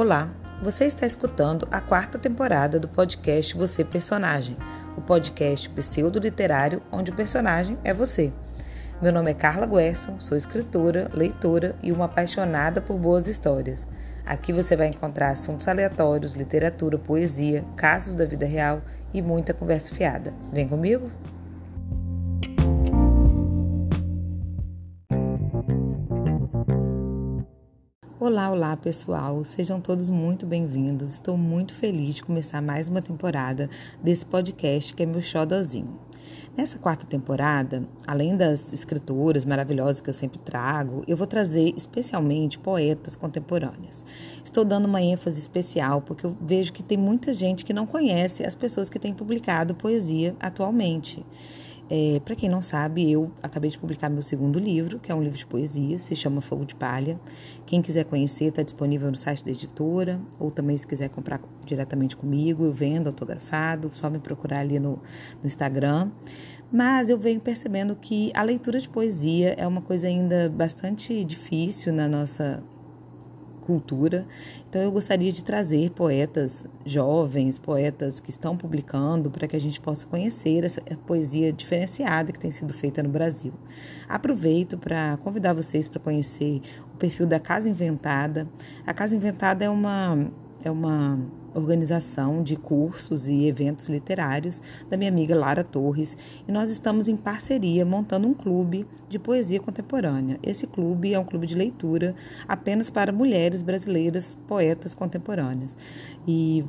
Olá, você está escutando a quarta temporada do podcast Você Personagem, o podcast pseudo-literário onde o personagem é você. Meu nome é Carla Guerson, sou escritora, leitora e uma apaixonada por boas histórias. Aqui você vai encontrar assuntos aleatórios, literatura, poesia, casos da vida real e muita conversa fiada. Vem comigo? Olá, olá pessoal, sejam todos muito bem-vindos. Estou muito feliz de começar mais uma temporada desse podcast que é meu xodozinho. Nessa quarta temporada, além das escritoras maravilhosas que eu sempre trago, eu vou trazer especialmente poetas contemporâneas. Estou dando uma ênfase especial porque eu vejo que tem muita gente que não conhece as pessoas que têm publicado poesia atualmente. É, Para quem não sabe, eu acabei de publicar meu segundo livro, que é um livro de poesia, se chama Fogo de Palha. Quem quiser conhecer, está disponível no site da editora, ou também se quiser comprar diretamente comigo, eu vendo autografado, só me procurar ali no, no Instagram. Mas eu venho percebendo que a leitura de poesia é uma coisa ainda bastante difícil na nossa cultura. Então eu gostaria de trazer poetas jovens, poetas que estão publicando, para que a gente possa conhecer essa poesia diferenciada que tem sido feita no Brasil. Aproveito para convidar vocês para conhecer o perfil da Casa Inventada. A Casa Inventada é uma é uma organização de cursos e eventos literários da minha amiga Lara Torres e nós estamos em parceria montando um clube de poesia contemporânea. Esse clube é um clube de leitura apenas para mulheres brasileiras poetas contemporâneas. E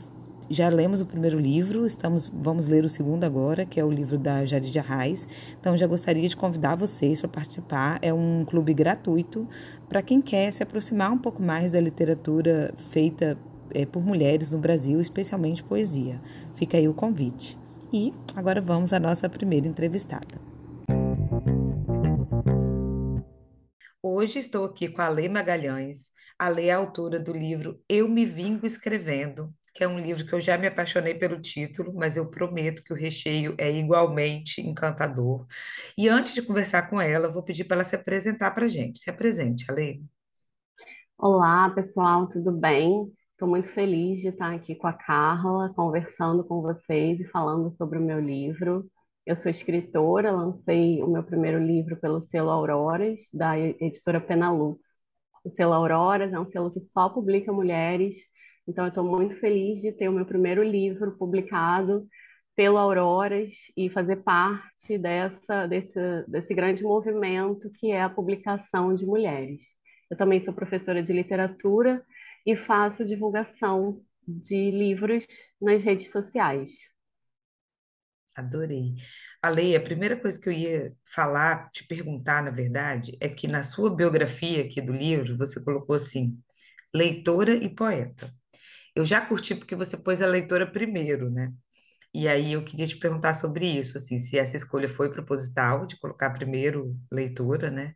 já lemos o primeiro livro, estamos, vamos ler o segundo agora, que é o livro da Jarid Arraes. Então, já gostaria de convidar vocês para participar. É um clube gratuito para quem quer se aproximar um pouco mais da literatura feita é, por mulheres no Brasil, especialmente poesia. Fica aí o convite. E agora vamos à nossa primeira entrevistada. Hoje estou aqui com a Lê Magalhães. A Lê é autora do livro Eu Me Vingo Escrevendo, que é um livro que eu já me apaixonei pelo título, mas eu prometo que o recheio é igualmente encantador. E antes de conversar com ela, vou pedir para ela se apresentar para a gente. Se apresente, Ale. Olá, pessoal, tudo bem? Estou muito feliz de estar aqui com a Carla, conversando com vocês e falando sobre o meu livro. Eu sou escritora, lancei o meu primeiro livro pelo selo Auroras, da editora Penalux. O selo Auroras é um selo que só publica mulheres, então eu estou muito feliz de ter o meu primeiro livro publicado pelo Auroras e fazer parte dessa, desse, desse grande movimento que é a publicação de mulheres. Eu também sou professora de literatura e faço divulgação de livros nas redes sociais. Adorei. Ale, a primeira coisa que eu ia falar, te perguntar, na verdade, é que na sua biografia aqui do livro, você colocou assim, leitora e poeta. Eu já curti porque você pôs a leitora primeiro, né? E aí eu queria te perguntar sobre isso, assim, se essa escolha foi proposital de colocar primeiro leitora, né?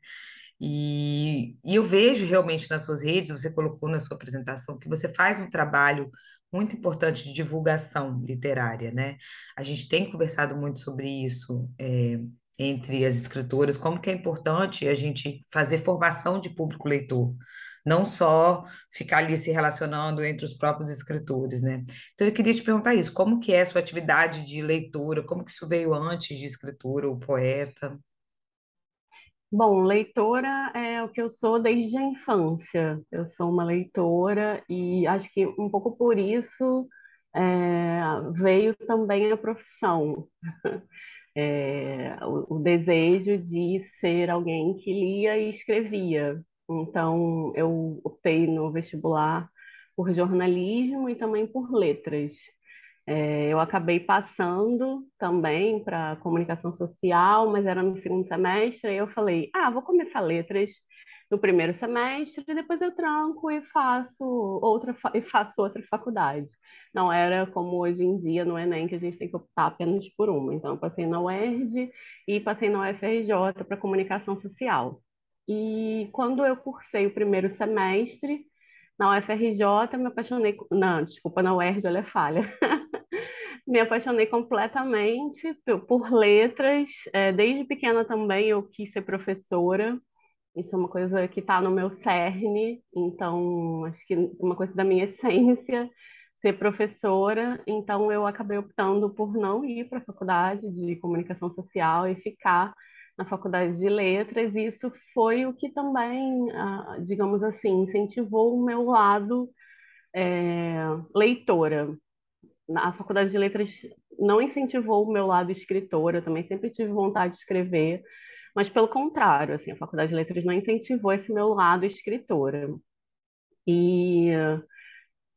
E, e eu vejo realmente nas suas redes, você colocou na sua apresentação, que você faz um trabalho muito importante de divulgação literária, né? A gente tem conversado muito sobre isso, é, entre as escritoras, como que é importante a gente fazer formação de público leitor, não só ficar ali se relacionando entre os próprios escritores, né? Então eu queria te perguntar isso, como que é a sua atividade de leitura, como que isso veio antes de escritura ou poeta? Bom, leitora é o que eu sou desde a infância. Eu sou uma leitora e acho que um pouco por isso é, veio também a profissão. É, o, o desejo de ser alguém que lia e escrevia. Então, eu optei no vestibular por jornalismo e também por letras. É, eu acabei passando também para comunicação social, mas era no segundo semestre, e eu falei, ah, vou começar letras no primeiro semestre, depois eu tranco e faço outra, e faço outra faculdade. Não era como hoje em dia no Enem, que a gente tem que optar apenas por uma. Então, eu passei na UERJ e passei na UFRJ para comunicação social. E quando eu cursei o primeiro semestre, na UFRJ, me apaixonei. Não, desculpa, na UERJ, olha falha. me apaixonei completamente por letras. É, desde pequena também eu quis ser professora. Isso é uma coisa que está no meu cerne, então acho que uma coisa da minha essência ser professora, então eu acabei optando por não ir para a faculdade de comunicação social e ficar na faculdade de letras, e isso foi o que também, ah, digamos assim, incentivou o meu lado é, leitora. A faculdade de letras não incentivou o meu lado escritora, eu também sempre tive vontade de escrever, mas pelo contrário, assim, a faculdade de letras não incentivou esse meu lado escritora. E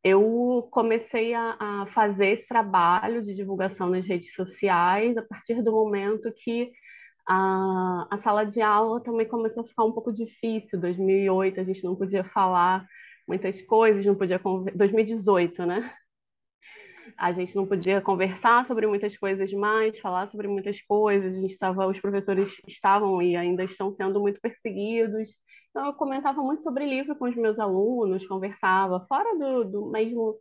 eu comecei a, a, fazer esse trabalho de divulgação nas redes sociais a partir do momento que a, a sala de aula também começou a ficar um pouco difícil. 2008 a gente não podia falar muitas coisas, não podia 2018, né? A gente não podia conversar sobre muitas coisas mais, falar sobre muitas coisas. A gente estava, os professores estavam e ainda estão sendo muito perseguidos. Então, eu comentava muito sobre livro com os meus alunos, conversava, fora do, do mesmo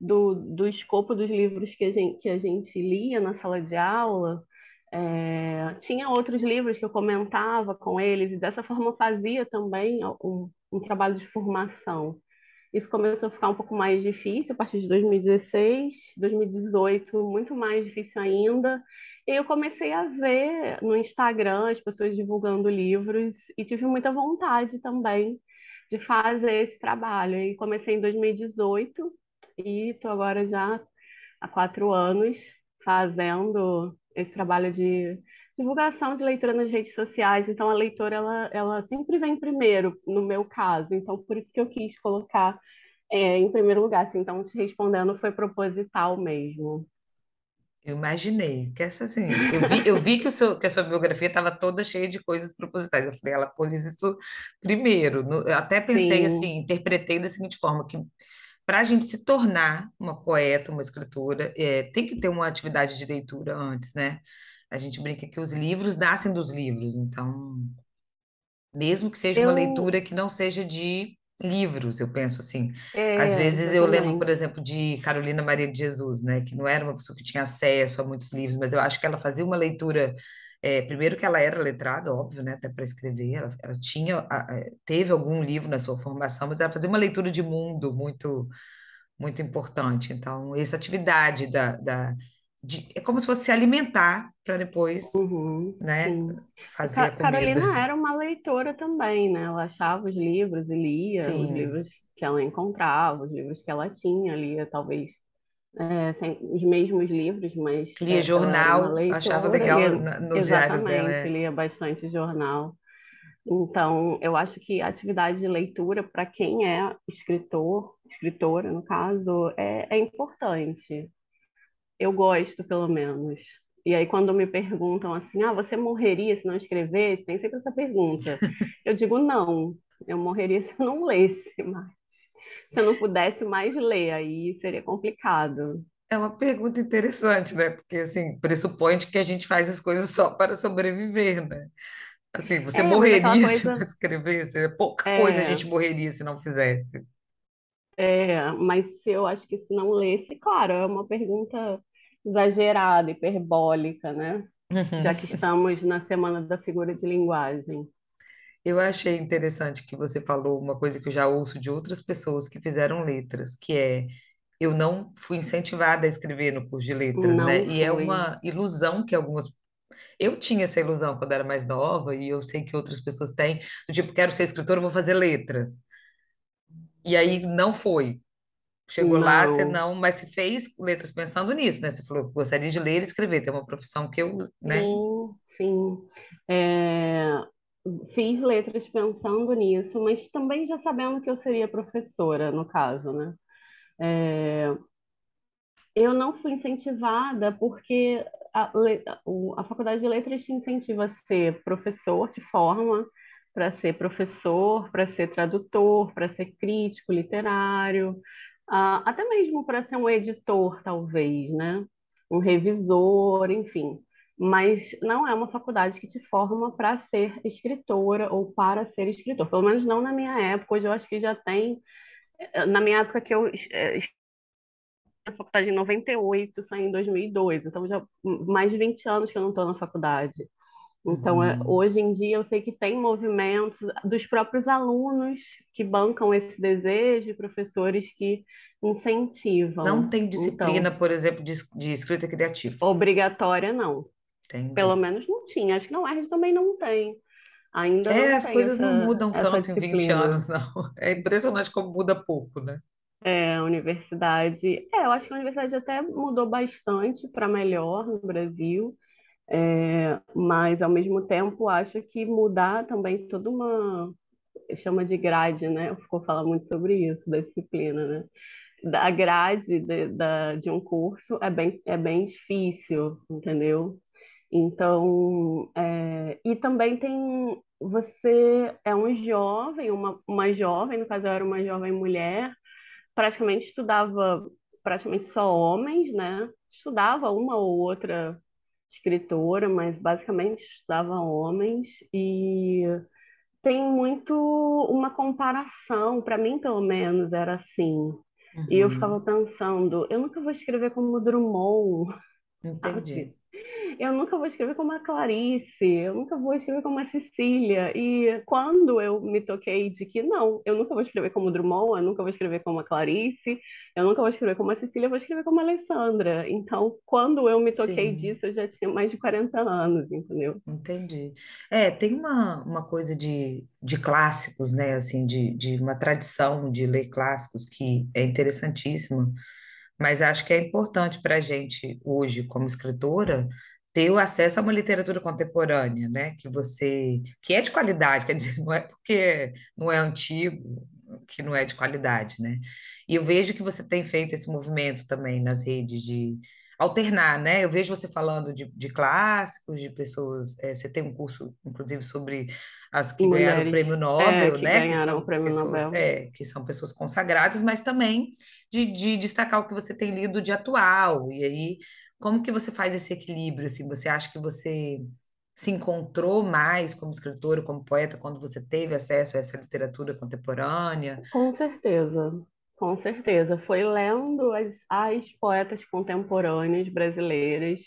do, do escopo dos livros que a gente, que a gente lia na sala de aula. É, tinha outros livros que eu comentava com eles, e dessa forma fazia também um, um trabalho de formação. Isso começou a ficar um pouco mais difícil a partir de 2016, 2018, muito mais difícil ainda. E eu comecei a ver no Instagram as pessoas divulgando livros e tive muita vontade também de fazer esse trabalho. E comecei em 2018 e estou agora já há quatro anos fazendo esse trabalho de divulgação de leitura nas redes sociais. Então, a leitora ela, ela sempre vem primeiro, no meu caso. Então, por isso que eu quis colocar é, em primeiro lugar. Assim, então, te respondendo, foi proposital mesmo. Eu imaginei, que essa assim, eu vi, eu vi que, seu, que a sua biografia estava toda cheia de coisas propositais. Eu falei, ela pôs isso primeiro. No- eu até pensei Sim. assim, interpretei da seguinte forma, que para a gente se tornar uma poeta, uma escritora, é, tem que ter uma atividade de leitura antes, né? A gente brinca que os livros nascem dos livros, então mesmo que seja uma Eu, leitura que não seja de livros, eu penso assim. Às é, vezes eu lembro, por exemplo, de Carolina Maria de Jesus, né, que não era uma pessoa que tinha acesso a muitos livros, mas eu acho que ela fazia uma leitura. é, primeiro que ela era letrada, óbvio, né, até para escrever, ela, ela tinha, teve algum livro na sua formação, mas ela fazia uma leitura de mundo muito, muito importante. Então, essa atividade da, da, de- é como se fosse se alimentar para depois, Uhum, né, sim. Fazer a comida. Carolina era uma leitora também, né? Ela achava os livros e lia os Sim. livros que ela encontrava, os livros que ela tinha, lia talvez é, sem- os mesmos livros, mas Lia é, jornal, achava leitora, legal lia na- nos diários dela. exatamente, é. lia bastante jornal. Então, eu acho que a atividade de leitura, para quem é escritor, escritora, no caso, é, é importante. Eu gosto, pelo menos. E aí, quando me perguntam assim, ah, você morreria se não escrevesse? Tem sempre essa pergunta. Eu digo, não, eu morreria se eu não lesse mais. Se eu não pudesse mais ler, aí seria complicado. É uma pergunta interessante, né? Porque, assim, pressupõe que a gente faz as coisas só para sobreviver, né? Assim, você É, morreria se não escrevesse? Pouca coisa a é, gente morreria se não fizesse. é, mas se eu acho que se não lesse, claro, é uma pergunta exagerada, hiperbólica, né? Já que estamos na Semana da Figura de Linguagem. Eu achei interessante que você falou uma coisa que eu já ouço de outras pessoas que fizeram letras, que é eu não fui incentivada a escrever no curso de letras, né? Não E é fui. uma ilusão que algumas Eu tinha essa ilusão quando era mais nova, e eu sei que outras pessoas têm, do tipo, quero ser escritora, vou fazer letras. E aí não foi. Chegou lá, você Não. não, mas você fez letras pensando nisso, né? Você falou, gostaria de ler e escrever, tem uma profissão que eu, né? Sim, sim. É, fiz letras pensando nisso, mas também já sabendo que eu seria professora, no caso, né? É, eu não fui incentivada porque a, a faculdade de letras te incentiva a ser professor, te forma para ser professor, para ser tradutor, para ser crítico literário, ah, até mesmo para ser um editor, talvez, né? Um revisor, enfim. Mas não é uma faculdade que te forma para ser escritora ou para ser escritor. Pelo menos não na minha época. Hoje eu acho que já tem. eh, Na minha época que eu eh, na faculdade em 98, saí em 2002, então já mais de 20 anos que eu não estou na faculdade. Então, é, Uhum. hoje em dia, eu sei que tem movimentos dos próprios alunos que bancam esse desejo, professores que Não incentivam. tem disciplina, Então, por exemplo, de, de escrita criativa. obrigatória não. Pelo Entendi. menos não tinha. Acho que na UERJ também não tem. Ainda É, não as coisas não essa, mudam essa tanto em 20 disciplina. anos, não. É impressionante como muda pouco, né? É, a universidade. É, eu acho que a universidade até mudou bastante para melhor no Brasil. É, mas ao mesmo tempo acho que mudar também toda uma chama de grade, né? Ficou falando muito sobre isso, da disciplina, né? Da grade de, da, de um curso é bem, é bem difícil, entendeu? Então, é, e também tem, você é um jovem, uma, uma jovem, no caso eu era uma jovem mulher, praticamente estudava praticamente só homens, né? Estudava uma ou outra escritora, mas basicamente estudava homens e tem muito uma comparação, para mim pelo menos era assim. E eu ficava Uhum. pensando, eu nunca vou escrever como Drummond, Entendi. Eu nunca vou escrever como a Clarice, eu nunca vou escrever como a Cecília. E quando eu me toquei de que não, eu nunca vou escrever como Drummond, eu nunca vou escrever como a Clarice, eu nunca vou escrever como a Cecília, eu vou escrever como a Alessandra. Então, quando eu me toquei Sim. disso, eu já tinha mais de 40 anos, entendeu? Entendi. É, tem uma, uma coisa de, de clássicos, né? Assim, de, de uma tradição de ler clássicos que é interessantíssima, mas acho que é importante para a gente, hoje, como escritora, ter o acesso a uma literatura contemporânea, né? Que você, que é de qualidade, quer dizer, não é porque não é antigo que não é de qualidade, né? E eu vejo que você tem feito esse movimento também nas redes de alternar, né? Eu vejo você falando de, de clássicos, de pessoas. é, você tem um curso, inclusive, sobre as que ganharam o Mulheres prêmio é, Nobel, que né? Que ganharam o são prêmio pessoas, Nobel. é, que são pessoas consagradas, mas também de, de destacar o que você tem lido de atual. E aí, como que você faz esse equilíbrio? Assim, você acha que você se encontrou mais como escritora, como poeta, quando você teve acesso a essa literatura contemporânea? Com certeza, com certeza. Foi lendo as, as poetas contemporâneas brasileiras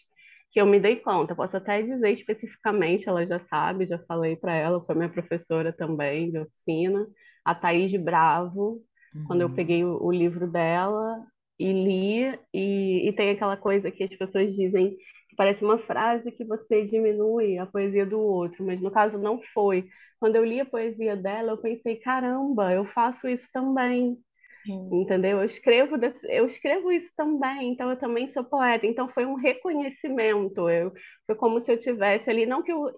que eu me dei conta. Posso até dizer especificamente, ela já sabe, já falei para ela, foi minha professora também de oficina, a Thaís Bravo, quando eu Uhum. peguei o, o livro dela e li, e, e tem aquela coisa que as pessoas dizem que parece uma frase que você diminui a poesia do outro, mas no caso não foi. Quando eu li a poesia dela, eu pensei, caramba, eu faço isso também, Sim. entendeu? Eu escrevo, desse- eu escrevo isso também, então eu também sou poeta. Então foi um reconhecimento. Eu, foi como se eu tivesse ali, não que eu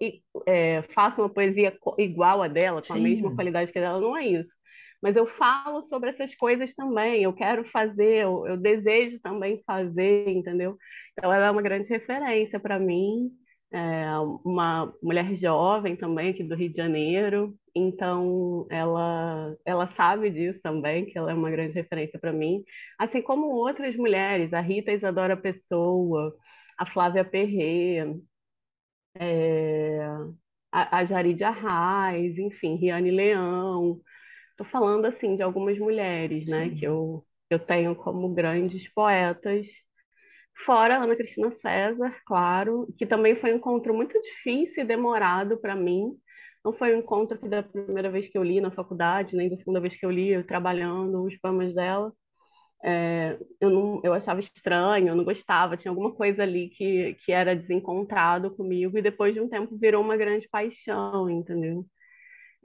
é, faça uma poesia igual a dela, com a mesma Sim. qualidade que a dela, não é isso. Mas eu falo sobre essas coisas também. Eu quero fazer, eu, eu desejo também fazer, entendeu? Então ela é uma grande referência para mim é uma mulher jovem também aqui do Rio de Janeiro, então ela ela sabe disso também, que ela é uma grande referência para mim, assim como outras mulheres, a Rita Isadora Pessoa, a Flávia Perret, é, a, a Jaride Arraes, enfim, Riane Leão. Tô falando assim de algumas mulheres, né, que eu eu tenho como grandes poetas Fora Ana Cristina César, claro, que também foi um encontro muito difícil e demorado para mim. Não foi um encontro que da primeira vez que eu li na faculdade, nem da segunda vez que eu li, eu trabalhando os poemas dela. É, eu, não, eu achava estranho, eu não gostava, tinha alguma coisa ali que, que era desencontrado comigo, e depois de um tempo virou uma grande paixão, entendeu?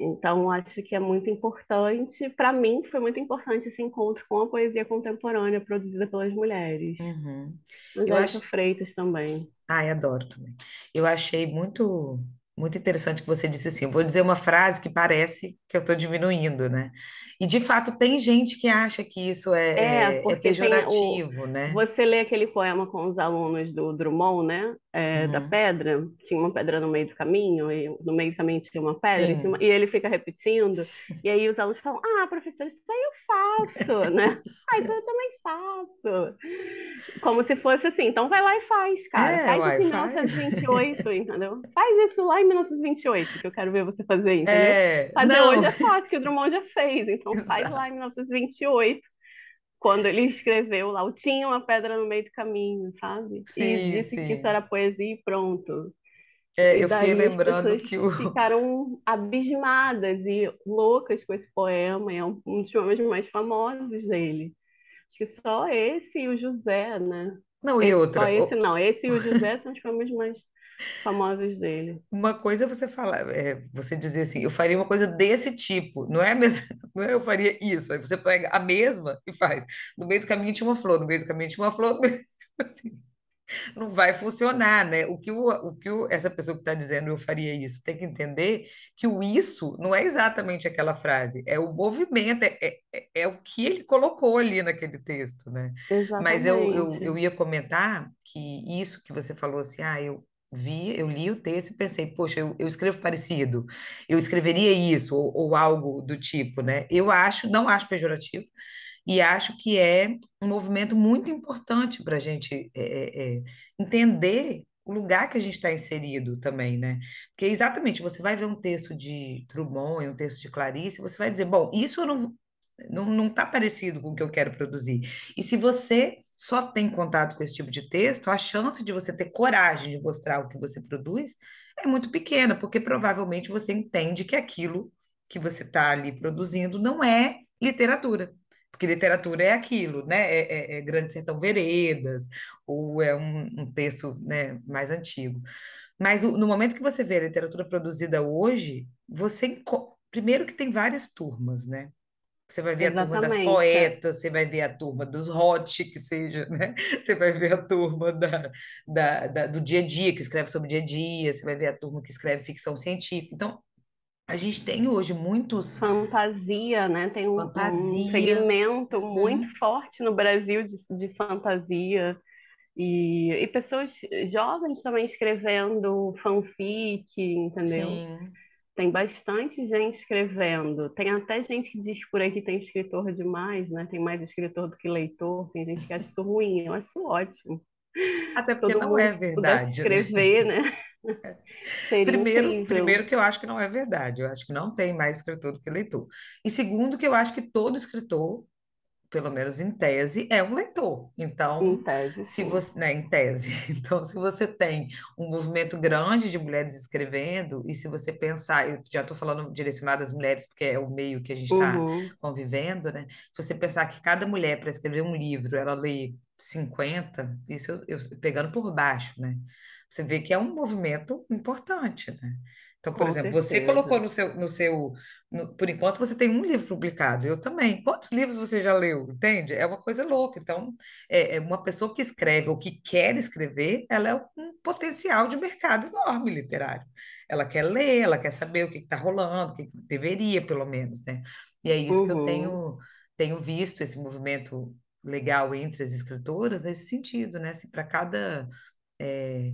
Então, acho que é muito importante, para mim, foi muito importante esse encontro com a poesia contemporânea produzida pelas mulheres. Uhum. Eu Angélica acho, Freitas também. Ai, adoro também. Eu achei muito muito interessante que você disse assim. Eu vou dizer uma frase que parece que eu estou diminuindo, né? E de fato tem gente que acha que isso É, é, é, é tem o. pejorativo, né? Você lê aquele poema com os alunos do Drummond, né? É, da Uhum. pedra, tinha uma pedra no meio do caminho, e no meio do caminho tinha uma pedra, e, tinha uma- Sim. e ele fica repetindo, e aí os alunos falam: Ah, professor, isso aí eu faço, né? Ah, isso eu também faço. Como se fosse assim, então vai lá e faz, cara. É, Faz isso em faz. 1928, entendeu? Faz isso lá em 1928, que eu quero ver você fazer, entendeu? É, Fazer não, hoje é fácil, que o Drummond já fez, então faz lá em exato. 1928 quando ele escreveu lá, o tinha uma pedra no meio do caminho, sabe? E Sim, disse que isso sim. era poesia e pronto. É, E eu fiquei lembrando que o. ficaram abismadas e loucas com esse poema, e é um, um dos poemas mais famosos dele. Acho que só esse e o José, né? Não, e Esse, só outra. esse o- não, esse e o José são os poemas mais famosos dele. Uma coisa é você falar, é, você dizer assim, eu faria uma coisa desse tipo, não é, a mes- não é eu faria isso. Aí você pega a mesma e faz. No meio do caminho tinha uma flor, no meio do caminho tinha uma flor, meio- assim, não vai funcionar, né? O que, o, o que o- essa pessoa que está dizendo eu faria isso tem que entender que o isso não é exatamente aquela frase, é o movimento, é, é, é o que ele colocou ali naquele texto, né? Mas eu, eu, eu Exatamente. ia comentar que isso que você falou assim, ah, eu vi, eu li o texto e pensei, poxa, eu, eu escrevo parecido, eu escreveria isso, ou, ou algo do tipo, né? Eu acho, não acho pejorativo, e acho que é um movimento muito importante para a gente é, é, é, entender o lugar que a gente está inserido também, né? Porque exatamente, você vai ver um texto de Drummond e um texto de Clarice, você vai dizer, bom, isso eu não, não, não está parecido com o que eu quero produzir. E se você só tem contato com esse tipo de texto, a chance de você ter coragem de mostrar o que você produz é muito pequena, porque provavelmente você entende que aquilo que você está ali produzindo não é literatura. Porque literatura é aquilo, né? É, é- é Grande Sertão Veredas, ou é um, um texto, né, mais antigo. Mas no momento que você vê a literatura produzida hoje, você primeiro que tem várias turmas, né? Você vai ver a turma das Exatamente. poetas, você vai ver a turma dos hot, que seja, né? Você vai ver a turma da, da, da- do dia a dia, que escreve sobre dia a dia, você vai ver a turma que escreve ficção científica. Então, a gente tem hoje muitos Fantasia, né? Tem um, um fantasia. segmento muito Uhum. forte no Brasil de, de fantasia. E, e pessoas jovens também escrevendo fanfic, entendeu? Sim. Tem bastante gente escrevendo. Tem até gente que diz por aí que tem escritor demais, né? Tem mais escritor do que leitor. Tem gente que acha isso ruim. Eu acho ótimo. Até porque todo não é verdade, né? escrever, né? Seria Primeiro, incrível. primeiro que eu acho que não é verdade. Eu acho que não tem mais escritor do que leitor. E segundo que eu acho que todo escritor pelo menos em tese, é um leitor. Em Então, tese, se sim. você, né, em tese, então, se você tem um movimento grande de mulheres escrevendo, e se você pensar, eu já estou falando direcionado às mulheres, porque é o meio que a gente está Uhum, convivendo, né? Se você pensar que cada mulher, para escrever um livro, ela lê 50, isso eu, eu pegando por baixo, né? Você vê que é um movimento importante, né? Então, por com exemplo, você colocou certeza. no seu, no seu no- por enquanto você tem um livro publicado, eu também. Quantos livros você já leu? Entende? É uma coisa louca. Então, é, é uma pessoa que escreve ou que quer escrever, ela é um potencial de mercado enorme literário. Ela quer ler, ela quer saber o que está rolando, o que deveria, pelo menos, né? E é isso que eu Uhum, tenho, tenho visto, esse movimento legal entre as escritoras, nesse sentido, né? Se para cada é,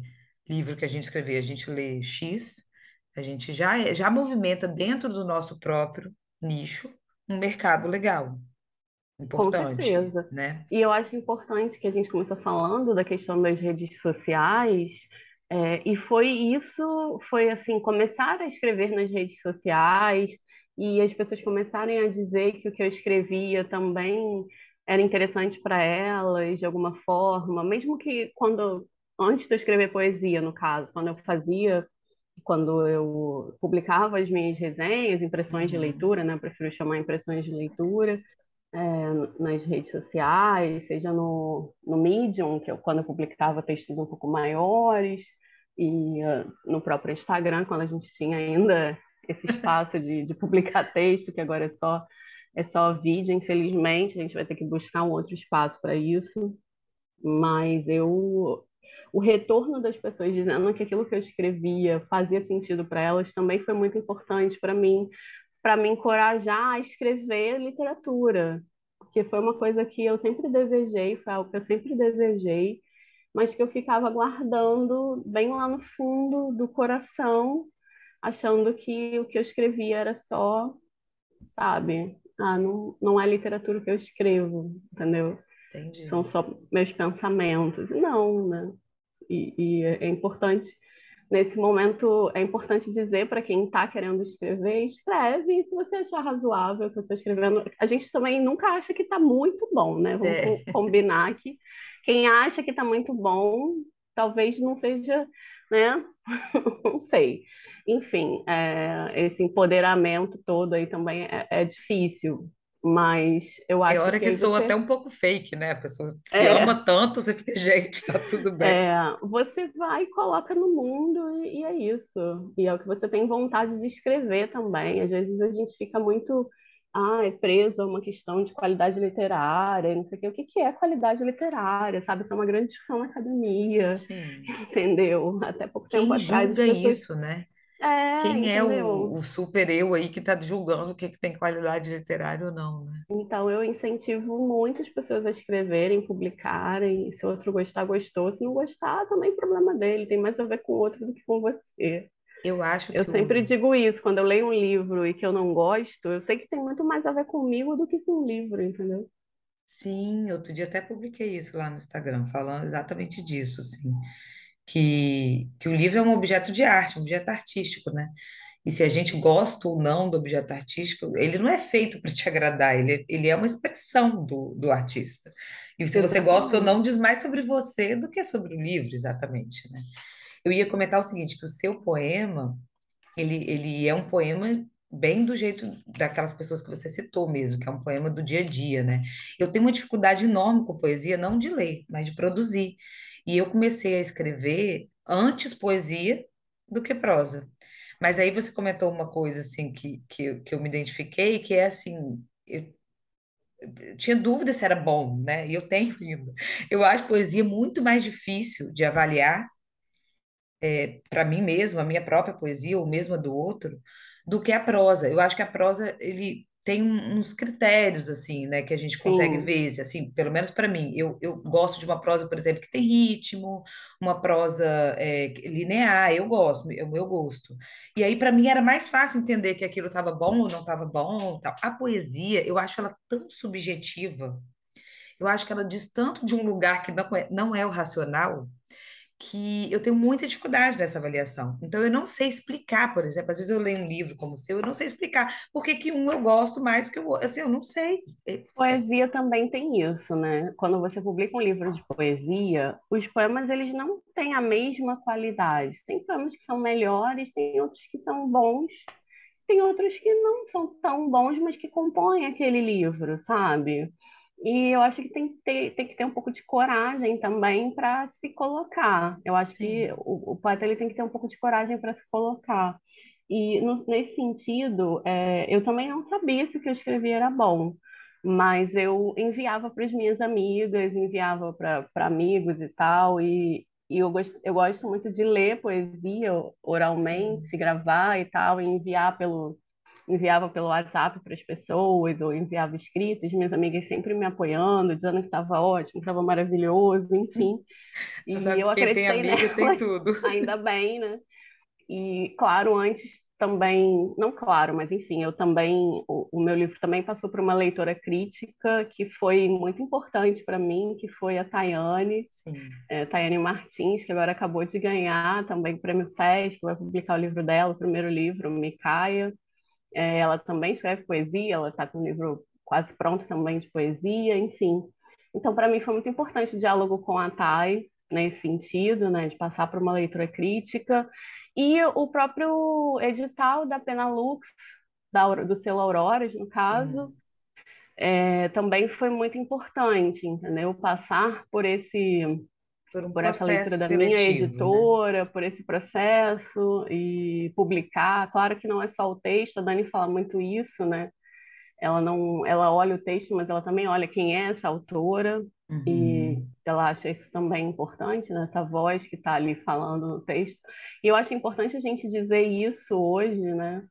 livro que a gente escrever, a gente lê X, a gente já, é- já movimenta dentro do nosso próprio nicho um mercado legal, com importante, certeza. né? E eu acho importante que a gente começou falando da questão das redes sociais, é, e foi isso, foi assim, começar a escrever nas redes sociais e as pessoas começarem a dizer que o que eu escrevia também era interessante para elas, de alguma forma, mesmo que quando, antes de eu escrever poesia, no caso, quando eu fazia quando eu publicava as minhas resenhas, impressões de Uhum. leitura, né? Eu prefiro chamar impressões de leitura, é, nas redes sociais, seja no, no Medium, que eu, quando eu publicava textos um pouco maiores, e uh, no próprio Instagram, quando a gente tinha ainda esse espaço de, de publicar texto, que agora é só, é só vídeo, infelizmente, a gente vai ter que buscar um outro espaço para isso. Mas eu o retorno das pessoas dizendo que aquilo que eu escrevia fazia sentido para elas também foi muito importante para mim, para me encorajar a escrever literatura, porque foi uma coisa que eu sempre desejei, foi algo que eu sempre desejei, mas que eu ficava guardando bem lá no fundo do coração, achando que o que eu escrevia era só, sabe? Ah, não, não é literatura que eu escrevo, entendeu? São Entendi. só meus pensamentos. Não, né? E, e é importante, nesse momento, é importante dizer para quem está querendo escrever, escreve, se você achar razoável o que você está escrevendo, a gente também nunca acha que está muito bom, né? Vamos É, co- combinar que quem acha que está muito bom, talvez não seja, né? Não sei. Enfim, é, esse empoderamento todo aí também é, é difícil, mas eu É acho hora que que soa até você um pouco fake, né? A pessoa se é, ama tanto, você fica, gente, tá tudo bem. é, você vai e coloca no mundo e, e é isso. E é o que você tem vontade de escrever também. Às vezes a gente fica muito ah, é preso a uma questão de qualidade literária, não sei o quê. O que que é qualidade literária, sabe? Isso é uma grande discussão na academia, Sim. entendeu? Até pouco tempo Quem atrás as julga pessoas isso, né? É, Quem é o, o super eu aí que está julgando o que, que tem qualidade literária ou não, né? Então eu incentivo muitas pessoas a escreverem, publicarem. Se o outro gostar, gostou. Se não gostar, também é problema dele. Tem mais a ver com o outro do que com você. Eu acho Eu que o. sempre digo isso, quando eu leio um livro e que eu não gosto, eu sei que tem muito mais a ver comigo do que com o livro, entendeu? Sim, outro dia até publiquei isso lá no Instagram, falando exatamente disso, assim, que, que o livro é um objeto de arte, um objeto artístico, né? E se a gente gosta ou não do objeto artístico, ele não é feito para te agradar, ele, ele é uma expressão do, do artista. E se você gosta ou não, diz mais sobre você do que sobre o livro, exatamente, né? Eu ia comentar o seguinte, que o seu poema, ele, ele é um poema bem do jeito daquelas pessoas que você citou mesmo, que é um poema do dia a dia, né? Eu tenho uma dificuldade enorme com poesia, não de ler, mas de produzir. E eu comecei a escrever antes poesia do que prosa. Mas aí você comentou uma coisa assim que, que, que eu me identifiquei, que é assim, eu eu tinha dúvida se era bom, né? E eu tenho ainda. Eu acho poesia muito mais difícil de avaliar para mim mesma, a minha própria poesia, ou mesmo a do outro, do que a prosa. Eu acho que a prosa, ele tem uns critérios, assim, né, que a gente consegue Sim, ver, se, assim, pelo menos para mim. Eu, eu gosto de uma prosa, por exemplo, que tem ritmo, uma prosa é, linear, eu gosto, é o meu gosto. E aí, para mim, era mais fácil entender que aquilo estava bom ou não estava bom, tal. A poesia, eu acho ela tão subjetiva, eu acho que ela diz tanto de um lugar que não é, não é o racional, que eu tenho muita dificuldade nessa avaliação. Então, eu não sei explicar, por exemplo, às vezes eu leio um livro como o seu, eu não sei explicar por que que um eu gosto mais do que o outro. Assim, eu não sei. É- é- poesia também tem isso, né? Quando você publica um livro de poesia, os poemas eles não têm a mesma qualidade. Tem poemas que são melhores, tem outros que são bons, tem outros que não são tão bons, mas que compõem aquele livro, sabe? E eu acho que tem que ter, tem que ter um pouco de coragem também para se colocar. Eu acho que Sim, o, o poeta ele tem que ter um pouco de coragem para se colocar. E no- nesse sentido, é, eu também não sabia se o que eu escrevia era bom, mas eu enviava para as minhas amigas, enviava para amigos e tal, e, e eu, gosto, eu gosto muito de ler poesia sim. oralmente, gravar e tal, e enviar pelo, enviava pelo WhatsApp para as pessoas, ou enviava escritos, minhas amigas sempre me apoiando, dizendo que estava ótimo, que estava maravilhoso, enfim. E eu tem acreditei tem nelas, tudo. ainda bem, né? E, claro, antes também, não claro, mas enfim, eu também, o, o meu livro também passou por uma leitora crítica que foi muito importante para mim, que foi a Tayane, é, Tayane Martins, que agora acabou de ganhar também o Prêmio SESC, que vai publicar o livro dela, o primeiro livro, Micaia. É, ela também escreve poesia, ela está com um livro quase pronto também de poesia, enfim. Então, para mim foi muito importante o diálogo com a Thay, nesse sentido, né, de passar por uma leitura crítica. E o próprio edital da Penalux, da, do selo Auroras, no caso, é, também foi muito importante, entendeu? Passar por esse Por um por essa leitura da minha né? editora, por esse processo e publicar. Claro que não é só o texto, a Dani fala muito isso, né? Ela não, ela olha o texto, mas ela também olha quem é essa autora e Uhum. ela acha isso também importante, né? Essa voz que está ali falando no texto. E eu acho importante a gente dizer isso hoje, né?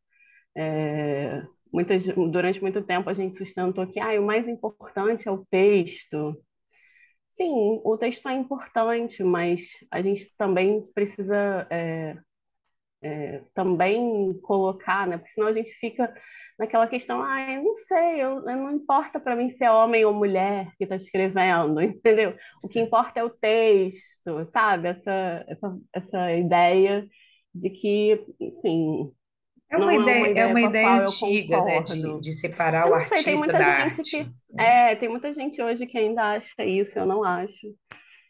É, muitas, durante muito tempo a gente sustentou que ah, o mais importante é o texto. Sim, o texto é importante, mas a gente também precisa é, também colocar, né? Porque senão a gente fica naquela questão, ah, eu não sei, eu não importa para mim se é homem ou mulher que está escrevendo, entendeu? O que importa é o texto, sabe? Essa, essa, essa ideia de que, enfim, É uma não é uma ideia, é ideia uma ideia antiga, né, de, de separar o não sei, tem artista muita da gente arte, né? é, tem muita gente hoje que ainda acha isso, eu não acho.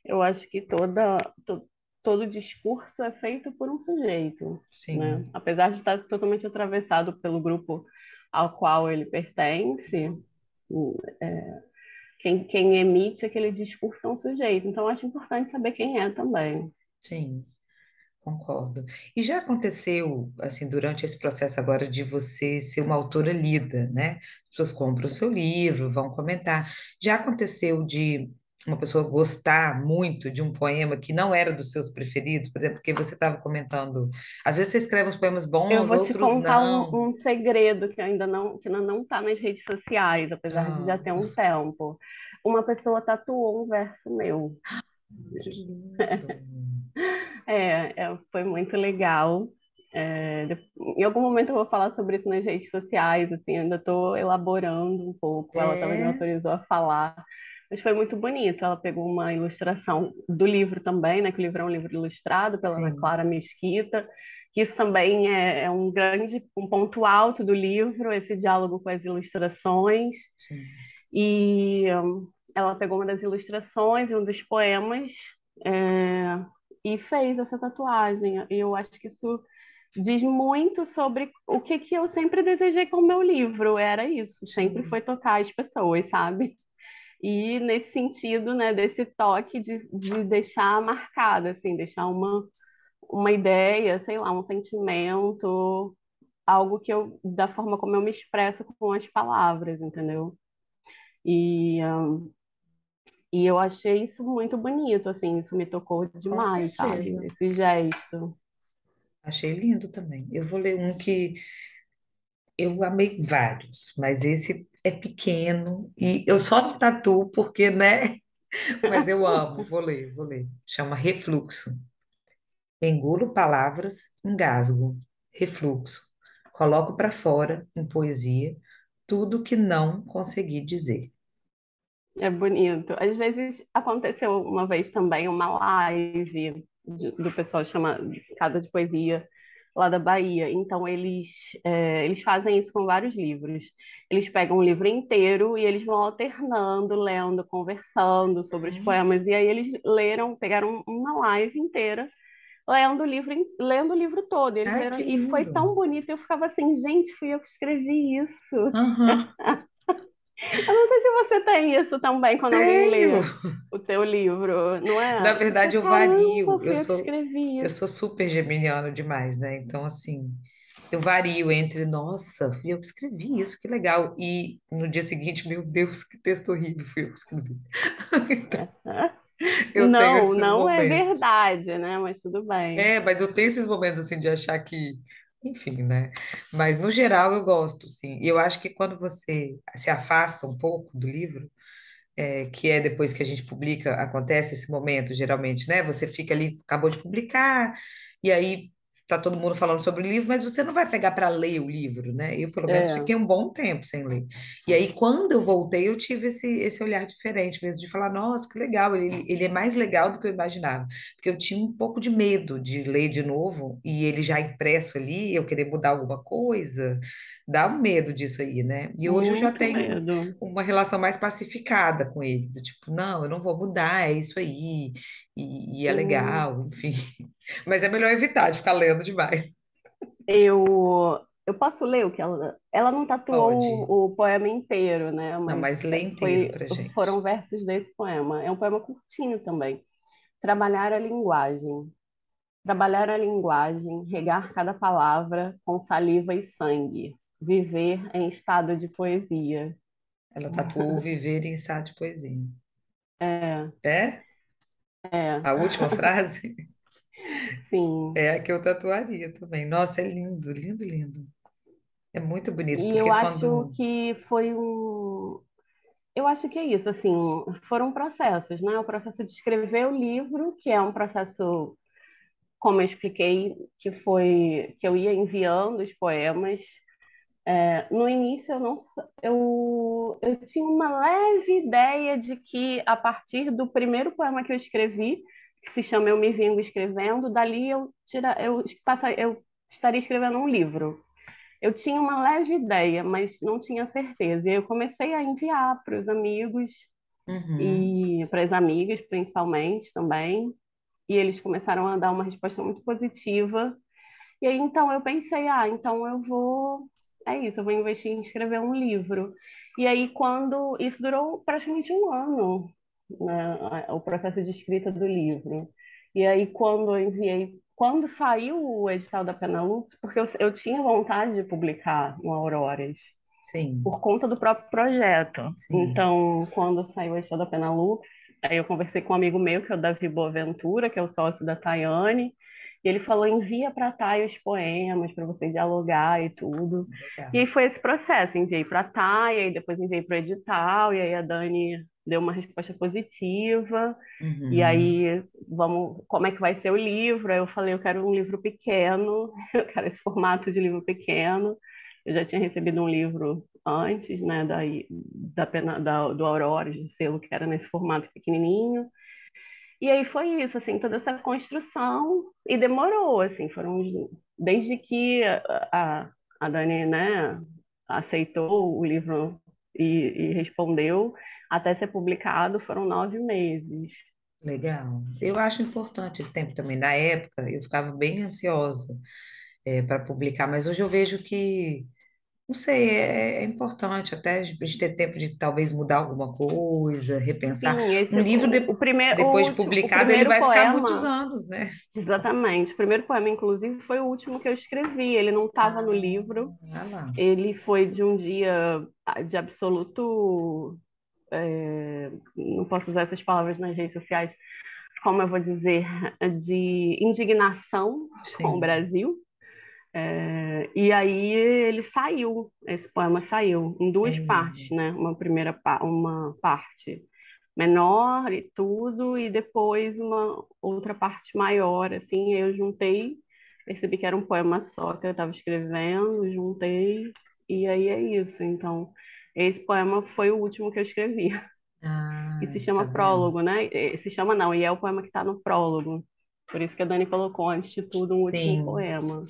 Eu acho que toda, todo discurso é feito por um sujeito, né? Sim, Apesar de estar totalmente atravessado pelo grupo ao qual ele pertence, quem, quem emite aquele discurso é um sujeito. Então, eu acho importante saber quem é também. sim. Concordo. E já aconteceu, assim, durante esse processo agora de você ser uma autora lida, né? As pessoas compram o seu livro, vão comentar. Já aconteceu de uma pessoa gostar muito de um poema que não era dos seus preferidos, por exemplo, porque você estava comentando, às vezes você escreve uns poemas Eu bons, vou te outros contar um, não. um segredo que ainda não que ainda não está nas redes sociais, apesar de já Ah, ter um tempo. Uma pessoa tatuou um verso meu. Que lindo. É, é, foi muito legal. É, em algum momento eu vou falar sobre isso nas redes sociais, assim, ainda estou elaborando um pouco. Ela também me É, autorizou a falar, mas foi muito bonito. Ela pegou uma ilustração do livro também, né? Que o livro é um livro ilustrado pela Ana sim, Clara Mesquita, que isso também é, é um grande, um ponto alto do livro, esse diálogo com as ilustrações. sim. E hum, ela pegou uma das ilustrações e um dos poemas é, e fez essa tatuagem. E eu acho que isso diz muito sobre o que que eu sempre desejei com o meu livro. Era isso, sempre foi tocar as pessoas, sabe? E nesse sentido, né, desse toque de, de deixar marcada, assim, deixar uma, uma ideia, sei lá, um sentimento, algo que eu, da forma como eu me expresso com as palavras, entendeu? E E eu achei isso muito bonito, assim, isso me tocou demais, sabe? Esse gesto. Achei lindo também. Eu vou ler um que eu amei vários, mas esse é pequeno e eu só me tatuo porque, né? Mas eu amo. Vou ler, vou ler. Chama Refluxo. Engulo palavras, engasgo. Refluxo. Coloco para fora, em poesia, tudo que não consegui dizer. É bonito. Às vezes aconteceu uma vez também uma live de- do pessoal chama Casa de Poesia lá da Bahia. Então eles é, eles fazem isso com vários livros. Eles pegam um livro inteiro e eles vão alternando, lendo, conversando sobre os Hum. poemas. E aí eles leram, pegaram uma live inteira lendo o livro, lendo o livro todo. Eles Ai, leram e foi tão bonito. Eu ficava assim, gente, fui eu que escrevi isso. Aham. Eu não sei se você tem isso também quando alguém Tenho. lê o teu livro, não Na é? Fica, verdade, eu vario. Eu sou, eu sou super geminiano demais, né? Então, assim, eu vario entre, nossa, fui eu que escrevi isso, que legal. E no dia seguinte, meu Deus, que texto horrível, fui eu que escrevi. Então, eu tenho Não, esses não é momentos. verdade, né? Mas tudo bem. É, mas eu tenho esses momentos, assim, de achar que, enfim, né? Mas, no geral, eu gosto, sim. E eu acho que quando você se afasta um pouco do livro, é, que é depois que a gente publica, acontece esse momento, geralmente, né? Você fica ali, acabou de publicar, e aí tá todo mundo falando sobre o livro, mas você não vai pegar para ler o livro, né? Eu, pelo menos, É. fiquei um bom tempo sem ler. E aí, quando eu voltei, eu tive esse, esse olhar diferente mesmo, de falar, nossa, que legal, ele, ele é mais legal do que eu imaginava. Porque eu tinha um pouco de medo de ler de novo, e ele já impresso ali, eu querer mudar alguma coisa, dá um medo disso aí, né? E hoje eu já tenho medo. uma relação mais pacificada com ele, do tipo, não, eu não vou mudar, é isso aí, e, e é legal, enfim. Mas é melhor evitar de ficar lendo demais. Eu, eu posso ler o que ela. Ela não tatuou o, o poema inteiro, né? Não, Mas mas lê inteiro foi, pra gente. foram versos desse poema. É um poema curtinho também. Trabalhar a linguagem. Trabalhar a linguagem, regar cada palavra com saliva e sangue, viver em estado de poesia. Ela tatuou viver em estado de poesia. É, É? é, A última frase? sim. É a que eu tatuaria também. Nossa, é lindo, lindo, lindo. É muito bonito, E eu acho quando. que foi um. Eu acho que é isso, assim, foram processos, né? O processo de escrever o livro, que é um processo, como eu expliquei, que foi que eu ia enviando os poemas No início, eu não, eu, eu tinha uma leve ideia de que a partir do primeiro poema que eu escrevi, que se chama Eu Me Vingo Escrevendo, dali eu, tira, eu, passa, eu estaria escrevendo um livro. Eu tinha uma leve ideia, mas não tinha certeza. E eu comecei a enviar para os amigos Uhum, e para as amigas, principalmente, também. e eles começaram a dar uma resposta muito positiva. E aí então eu pensei, ah, então eu vou, é isso, eu vou investir em escrever um livro. E aí quando isso durou praticamente um ano, né, o processo de escrita do livro. E aí quando eu enviei, quando saiu o edital da Penalux, porque eu, eu tinha vontade de publicar no Auroras. Sim. Por conta do próprio projeto. Sim. Então, quando saiu a história da Penalux, aí eu conversei com um amigo meu, que é o Davi Boaventura, que é o sócio da Tayane, e ele falou: envia para a Thay os poemas para você dialogar e tudo. Legal. E aí foi esse processo: enviei para a Thay, e depois enviei para o edital, e aí a Dani deu uma resposta positiva. Uhum. E aí, vamos, como é que vai ser o livro? Aí eu falei: eu quero um livro pequeno, eu quero esse formato de livro pequeno. Eu já tinha recebido um livro antes, né, da, da, da, do Aurora, de selo, que era nesse formato pequenininho. E aí foi isso, assim, toda essa construção, e demorou, assim, foram desde que a, a Dani, né, aceitou o livro e, e respondeu, até ser publicado, foram nove meses. Legal. Eu acho importante esse tempo também. Na época, eu ficava bem ansiosa é, para publicar, mas hoje eu vejo que não sei, é, é importante até a gente ter tempo de talvez mudar alguma coisa, repensar. Sim, esse, um livro, de, o primeiro, depois o de publicado, ele vai poema, ficar muitos anos, né? Exatamente. O primeiro poema, inclusive, foi o último que eu escrevi. Ele não estava ah, no livro. Ah ele foi de um dia de absoluto. É, não posso usar essas palavras nas redes sociais, como eu vou dizer, de indignação Sim. com o Brasil é, e aí ele saiu, esse poema saiu em duas é. partes, né? Uma primeira uma parte menor e tudo, e depois uma outra parte maior, assim, eu juntei, percebi que era um poema só que eu estava escrevendo, juntei, e aí é isso. Então, esse poema foi o último que eu escrevi. Ah, e se chama tá Prólogo, né? Se chama não, e é o poema que está no prólogo. Por isso que a Dani colocou, antes de tudo, um Sim. último poema.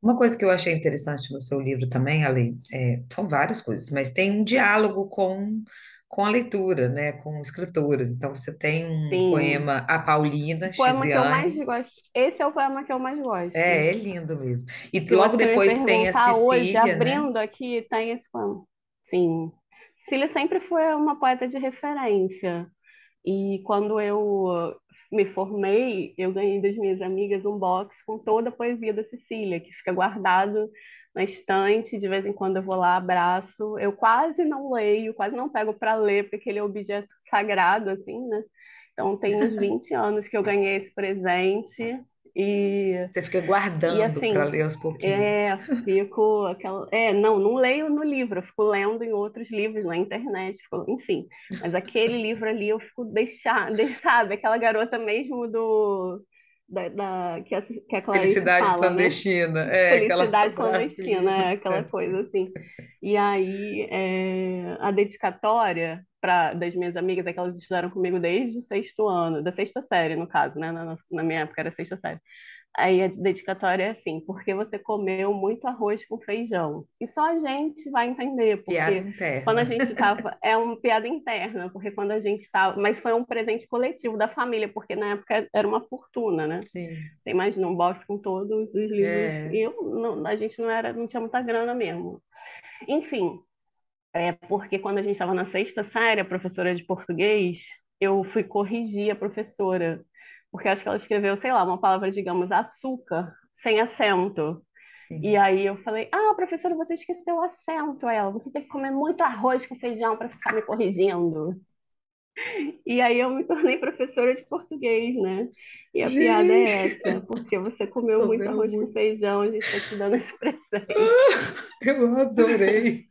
Uma coisa que eu achei interessante no seu livro também, Ale, é, são várias coisas, mas tem um diálogo com, com a leitura, né, com escritoras. Então você tem um Sim. poema A Paulina O poema que eu mais Chiziane. gosto. Esse é o poema que eu mais gosto. É, é lindo mesmo. E Se logo depois tem a perguntar hoje, Cecília, né? abrindo aqui, tem esse poema. Sim. Cecília sempre foi uma poeta de referência. E quando eu me formei, eu ganhei das minhas amigas um box com toda a poesia da Cecília, que fica guardado na estante, de vez em quando eu vou lá, abraço. Eu quase não leio, quase não pego para ler, porque ele é objeto sagrado, assim, né? Então, tem uns 20 anos que eu ganhei esse presente e, Você fica guardando assim, para ler aos pouquinhos. é, fico aquela. É, não, não leio no livro, eu fico lendo em outros livros na internet, fico- enfim. Mas aquele livro ali eu fico deixando, sabe? Aquela garota mesmo do. Da, da- que, a, que a Clarice Felicidade fala, né? clandestina, é aquela Felicidade abraço clandestina, é aquela coisa assim. E aí, é, a dedicatória para das minhas amigas é que elas estudaram comigo desde o sexto ano, da sexta série, no caso, né? Na, na minha época era sexta série. Aí a dedicatória é assim, porque você comeu muito arroz com feijão. E só a gente vai entender, porque quando a gente estava. É uma piada interna, porque quando a gente estava. Mas foi um presente coletivo da família, porque na época era uma fortuna, né? Sim, Você imagina um box com todos os livros. é, E eu, não, a gente não era, não tinha muita grana mesmo. Enfim, é porque quando a gente estava na sexta série, a professora de português, eu fui corrigir a professora, porque acho que ela escreveu, sei lá, uma palavra, digamos, açúcar, sem acento. E sim. aí eu falei, ah, professora, você esqueceu o acento. Aí Ela, você tem que comer muito arroz com feijão para ficar me corrigindo. E aí eu me tornei professora de português, né? E a piada é Gente, essa, porque você comeu muito arroz com muito. feijão, a gente está te dando esse presente. Eu adorei.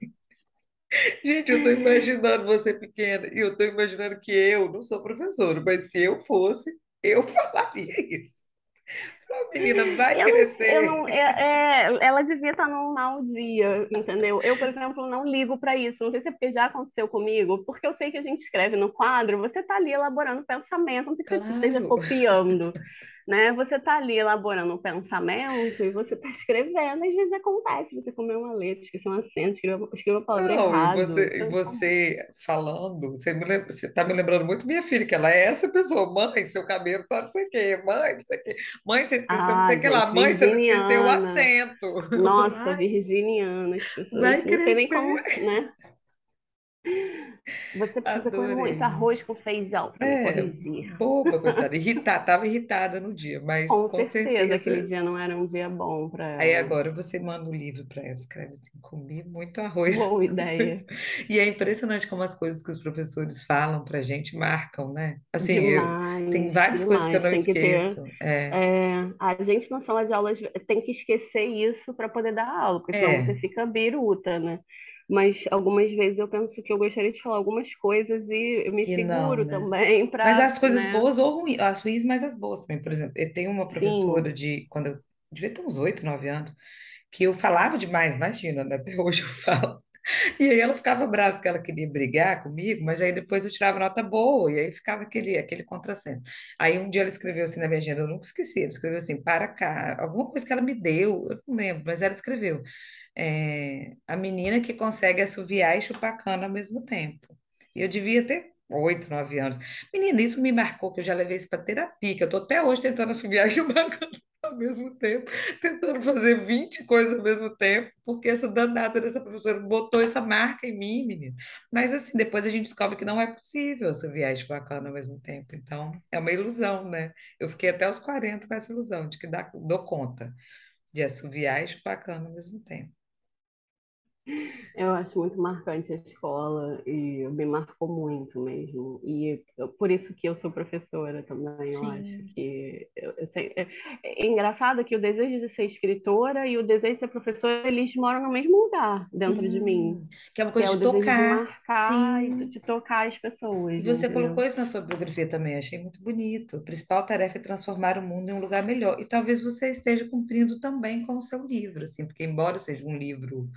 Gente, eu tô imaginando você pequena e eu tô imaginando que eu não sou professora, mas se eu fosse, eu falaria isso. A menina vai Eu não, eu não, crescer. é, é, ela devia estar num mau dia, entendeu? Eu, por exemplo, não ligo para isso. Não sei se é porque já aconteceu comigo, porque eu sei que a gente escreve no quadro, você está ali elaborando pensamento, não sei que você esteja Claro. copiando. Né? Você está ali elaborando um pensamento e você está escrevendo, às vezes acontece, você comeu uma letra, esqueceu um acento, escreveu, escreveu a palavra Não, e errado. você, é você falando, você me lembra, você tá me lembrando muito minha filha, que ela é essa pessoa, mãe, seu cabelo tá não sei o quê, mãe, não sei o quê, mãe, você esqueceu não Ah, sei o que lá, mãe, você não esqueceu o acento. Nossa, Vai, virginiana, as vai pessoas não sei nem crescer. como, né? Você precisa comer muito Adorei. arroz com feijão para me É, corrigir. boba, coitada, irritada, tava irritada no dia, mas Com com certeza, aquele certeza dia não era um dia bom para Aí ela. agora você manda o livro para ela, escreve assim, comi muito arroz. Boa ideia. E é impressionante como as coisas que os professores falam para a gente marcam, né? Assim, eu tem Demais, várias coisas que eu demais. não que ter. esqueço. É, é, a gente na sala de aulas tem que esquecer isso para poder dar aula, porque senão você é, fica biruta, né? Mas algumas vezes eu penso que eu gostaria de falar algumas coisas e eu me que não, seguro né? também Mas para, as coisas né? boas ou ruins, as ruins, mas as boas também. Por exemplo, eu tenho uma professora Sim, de quando eu devia ter uns oito, nove anos, que eu falava demais, imagina, né? Até hoje eu falo. E aí ela ficava brava porque ela queria brigar comigo, mas aí depois eu tirava nota boa, e aí ficava aquele, aquele contrassenso. Aí um dia ela escreveu assim na minha agenda, eu nunca esqueci, ela escreveu assim, para cá, alguma coisa que ela me deu, eu não lembro, mas ela escreveu, é, a menina que consegue assoviar e chupar cana ao mesmo tempo. Eu devia ter oito, nove anos. Menina, isso me marcou, que eu já levei isso para terapia, que eu tô até hoje tentando assoviar e chupar cana ao mesmo tempo tentando fazer 20 coisas ao mesmo tempo, porque essa danada dessa professora botou essa marca em mim, menina. Mas assim, depois a gente descobre que não é possível assoviar e chupar cana ao mesmo tempo. Então, é uma ilusão, né? Eu fiquei até os 40 com essa ilusão de que dá, dou conta de assoviar e chupar cana ao mesmo tempo. Eu acho muito marcante a escola e me marcou muito mesmo. E eu- por isso que eu sou professora também, eu acho Sim, que eu, eu sei, é, é engraçado que o desejo de ser escritora e o desejo de ser professora, eles moram no mesmo lugar dentro de mim. sim. Que é uma que coisa é o de de tocar. marcar e Sim. de tocar as E pessoas, você colocou entendeu? isso na sua biografia também, achei muito bonito. A principal tarefa é transformar o mundo em um lugar melhor. E talvez você esteja cumprindo também com o seu livro, assim, porque embora seja um livro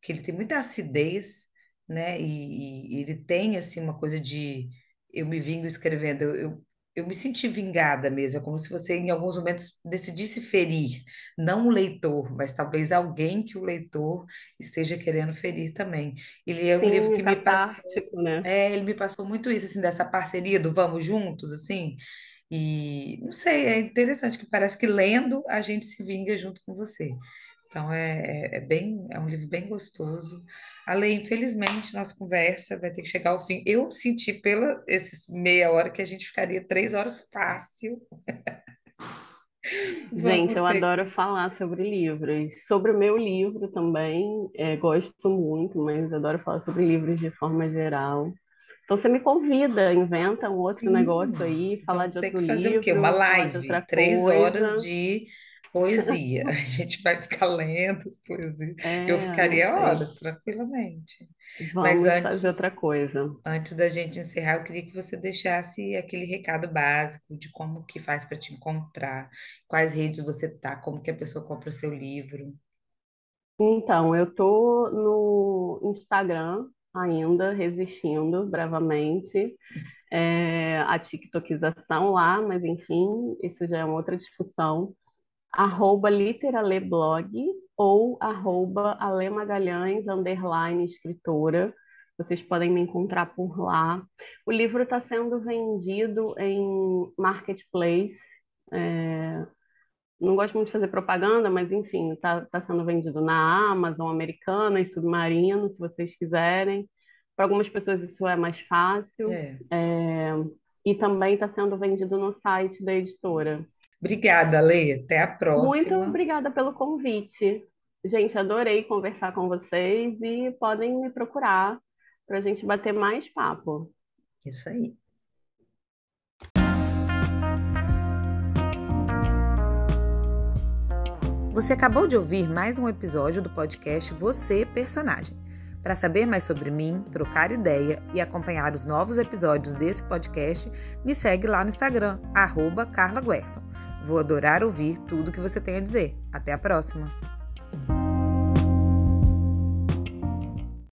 que ele tem muita acidez, né? E, e ele tem assim uma coisa de eu me vingo escrevendo, eu, eu, eu me senti vingada mesmo, é como se você em alguns momentos decidisse ferir, não o leitor, mas talvez alguém que o leitor esteja querendo ferir também. Ele é um livro Sim, que me passou, catártico, né? é, ele me passou muito isso assim dessa parceria do vamos juntos, assim. E não sei, é interessante que parece que lendo a gente se vinga junto com você. Então é, é, é bem, é um livro bem gostoso. Ale, infelizmente, nossa conversa vai ter que chegar ao fim. Eu senti pela esses meia hora que a gente ficaria três horas fácil. Gente, eu adoro falar sobre livros. Sobre o meu livro também, é, gosto muito, mas adoro falar sobre livros de forma geral. Então você me convida, inventa um outro negócio Sim, aí, falar vamos de outro que fazer o quê? Uma livro, live, três horas coisa. de poesia. A gente vai ficar lendo. Eu É, não ficaria horas, tranquilamente. Mas Vamos fazer outra antes, coisa. Antes da gente encerrar, eu queria que você deixasse aquele recado básico de como que faz para te encontrar, quais redes você tá, como que a pessoa compra seu livro. Então, eu tô no Instagram ainda, resistindo bravamente. É, a TikTokização lá, mas enfim, isso já é uma outra discussão. Arroba literaleblog ou arroba Ale Magalhães, underline escritora. Vocês podem me encontrar por lá. O livro está sendo vendido em marketplace. é, não gosto muito de fazer propaganda, mas enfim, está tá tá sendo vendido na Amazon americana e Submarino, se vocês quiserem. Para algumas pessoas isso é mais fácil. É. É, e também está sendo vendido no site da editora. Obrigada, Lê. Até a Muito próxima. obrigada pelo convite. Gente, adorei conversar com vocês e podem me procurar para a gente bater mais papo. Isso aí. Você acabou de ouvir mais um episódio do podcast Você Personagem. Para saber mais sobre mim, trocar ideia e acompanhar os novos episódios desse podcast, me segue lá no Instagram, arroba Carla Guerson. Vou adorar ouvir tudo que você tem a dizer. Até a próxima!